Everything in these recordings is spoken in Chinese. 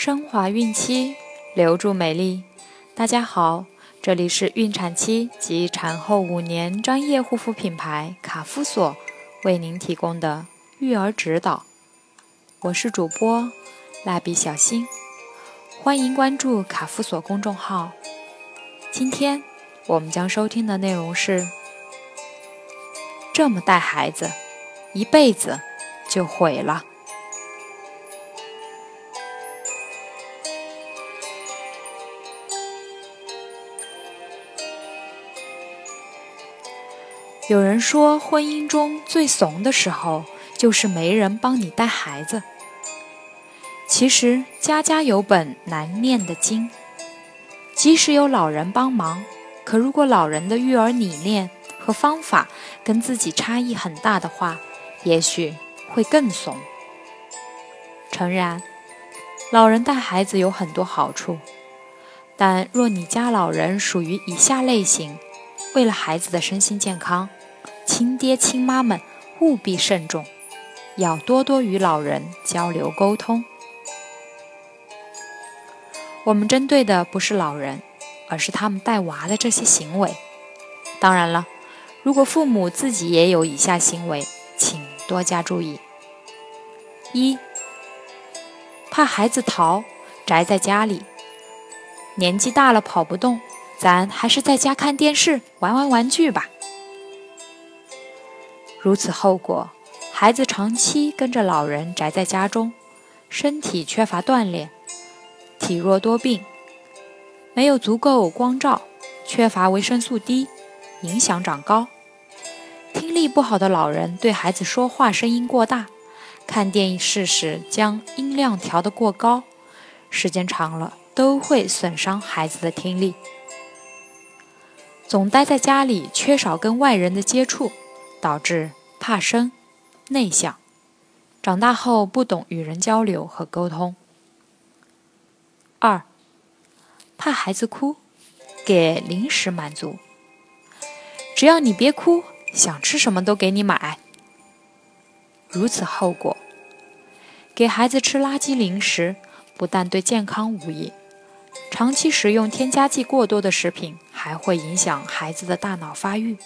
升华孕期，留住美丽。大家好，这里是孕产期及产后五年专业护肤品牌卡夫索为您提供的育儿指导。我是主播蜡笔小新，欢迎关注卡夫索公众号。今天我们将收听的内容是：这么带孩子，一辈子就毁了。有人说，婚姻中最怂的时候，就是没人帮你带孩子。其实家家有本难念的经，即使有老人帮忙，可如果老人的育儿理念和方法跟自己差异很大的话，也许会更怂。诚然，老人带孩子有很多好处，但若你家老人属于以下类型，为了孩子的身心健康。亲爹亲妈们务必慎重，要多多与老人交流沟通。我们针对的不是老人，而是他们带娃的这些行为。当然了，如果父母自己也有以下行为，请多加注意：一、怕孩子逃，宅在家里，年纪大了跑不动，咱还是在家看电视，玩玩玩具吧。如此后果，孩子长期跟着老人宅在家中，身体缺乏锻炼，体弱多病，没有足够光照，缺乏维生素 D，影响长高。听力不好的老人对孩子说话声音过大，看电视时将音量调得过高，时间长了都会损伤孩子的听力。总待在家里，缺少跟外人的接触。导致怕生、内向，长大后不懂与人交流和沟通。二，怕孩子哭，给零食满足。只要你别哭，想吃什么都给你买。如此后果，给孩子吃垃圾零食，不但对健康无益，长期食用添加剂过多的食品，还会影响孩子的大脑发育。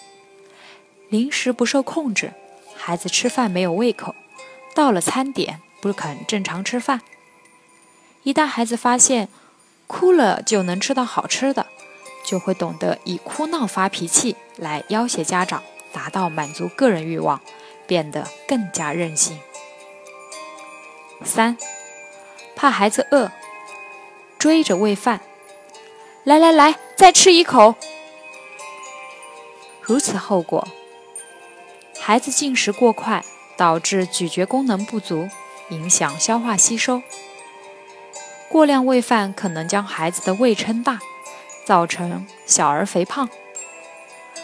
零食不受控制，孩子吃饭没有胃口，到了餐点不肯正常吃饭。一旦孩子发现哭了就能吃到好吃的，就会懂得以哭闹发脾气来要挟家长，达到满足个人欲望，变得更加任性。三，怕孩子饿，追着喂饭，来来来，再吃一口。如此后果。孩子进食过快，导致咀嚼功能不足，影响消化吸收。过量喂饭可能将孩子的胃撑大，造成小儿肥胖。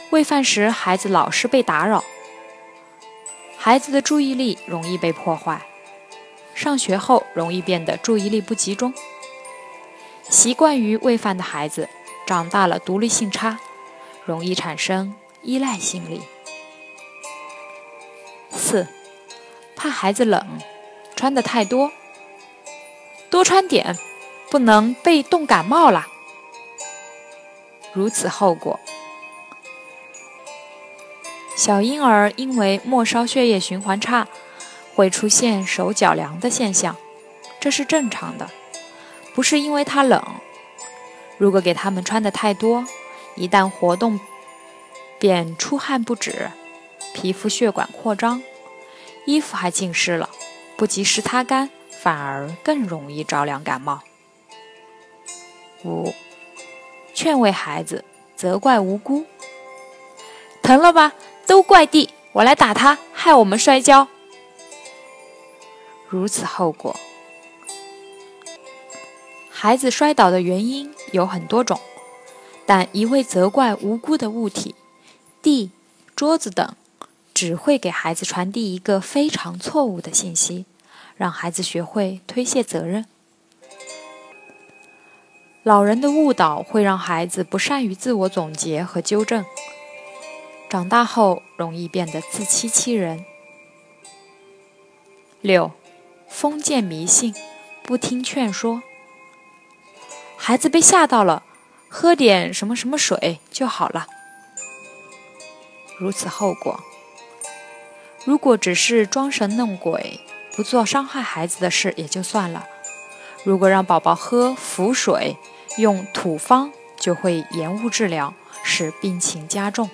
喂饭时孩子老是被打扰，孩子的注意力容易被破坏。上学后容易变得注意力不集中。习惯于喂饭的孩子，长大了独立性差，容易产生依赖心理。四，怕孩子冷，穿的太多，多穿点，不能被冻感冒了。如此后果，小婴儿因为末梢血液循环差，会出现手脚凉的现象，这是正常的，不是因为他冷。如果给他们穿的太多，一旦活动便出汗不止，皮肤血管扩张。衣服还浸湿了，不及时擦干，反而更容易着凉感冒。五，劝慰孩子，责怪无辜，疼了吧？都怪地，我来打他，害我们摔跤。如此后果，孩子摔倒的原因有很多种，但一味责怪无辜的物体，地、桌子等。只会给孩子传递一个非常错误的信息，让孩子学会推卸责任。老人的误导会让孩子不善于自我总结和纠正，长大后容易变得自欺欺人。六，封建迷信，不听劝说，孩子被吓到了，喝点什么什么水就好了。如此后果，如果只是装神弄鬼，不做伤害孩子的事也就算了；如果让宝宝喝符水，用土方，就会延误治疗，使病情加重。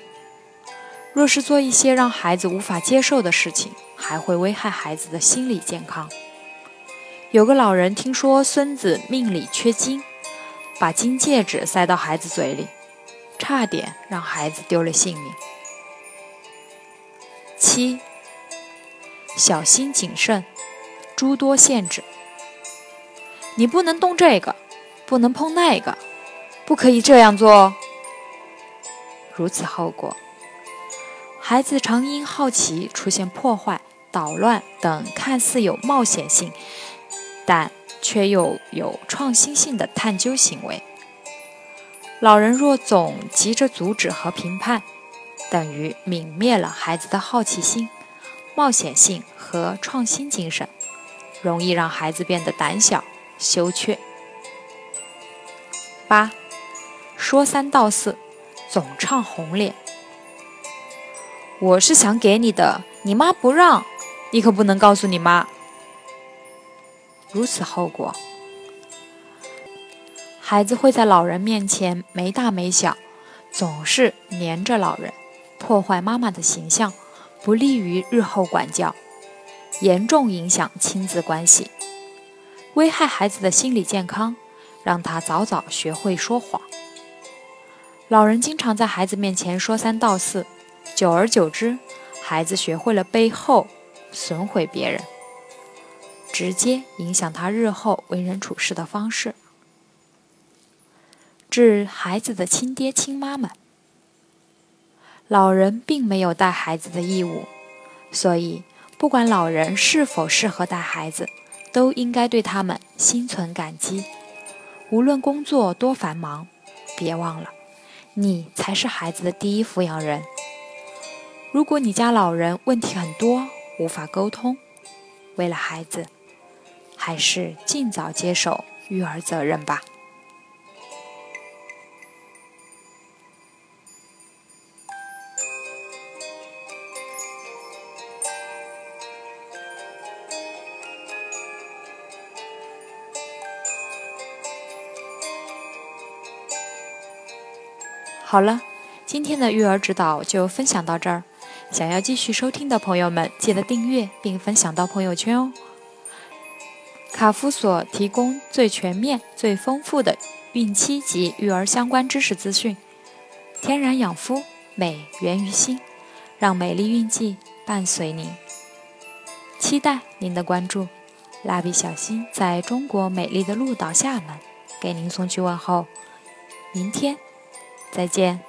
若是做一些让孩子无法接受的事情，还会危害孩子的心理健康。有个老人听说孙子命里缺金，把金戒指塞到孩子嘴里，差点让孩子丢了性命。七，小心谨慎，诸多限制。你不能动这个，不能碰那个，不可以这样做。如此后果。孩子常因好奇出现破坏、捣乱等看似有冒险性，但却又有创新性的探究行为。老人若总急着阻止和评判，等于泯灭了孩子的好奇心、冒险性和创新精神，容易让孩子变得胆小、羞怯。八，说三道四，总唱红脸。我是想给你的，你妈不让，你可不能告诉你妈。如此后果，孩子会在老人面前没大没小，总是黏着老人，破坏妈妈的形象，不利于日后管教，严重影响亲子关系，危害孩子的心理健康，让他早早学会说谎。老人经常在孩子面前说三道四。久而久之，孩子学会了背后损毁别人，直接影响他日后为人处事的方式。致孩子的亲爹亲妈们，老人并没有带孩子的义务，所以不管老人是否适合带孩子，都应该对他们心存感激。无论工作多繁忙，别忘了，你才是孩子的第一抚养人。如果你家老人问题很多，无法沟通，为了孩子，还是尽早接手育儿责任吧。好了，今天的育儿指导就分享到这儿。想要继续收听的朋友们，记得订阅并分享到朋友圈哦。卡夫所提供最全面、最丰富的孕期及育儿相关知识资讯，天然养肤，美源于心，让美丽孕期伴随您。期待您的关注，蜡笔小新在中国美丽的鹭岛厦门给您送去问候，明天再见。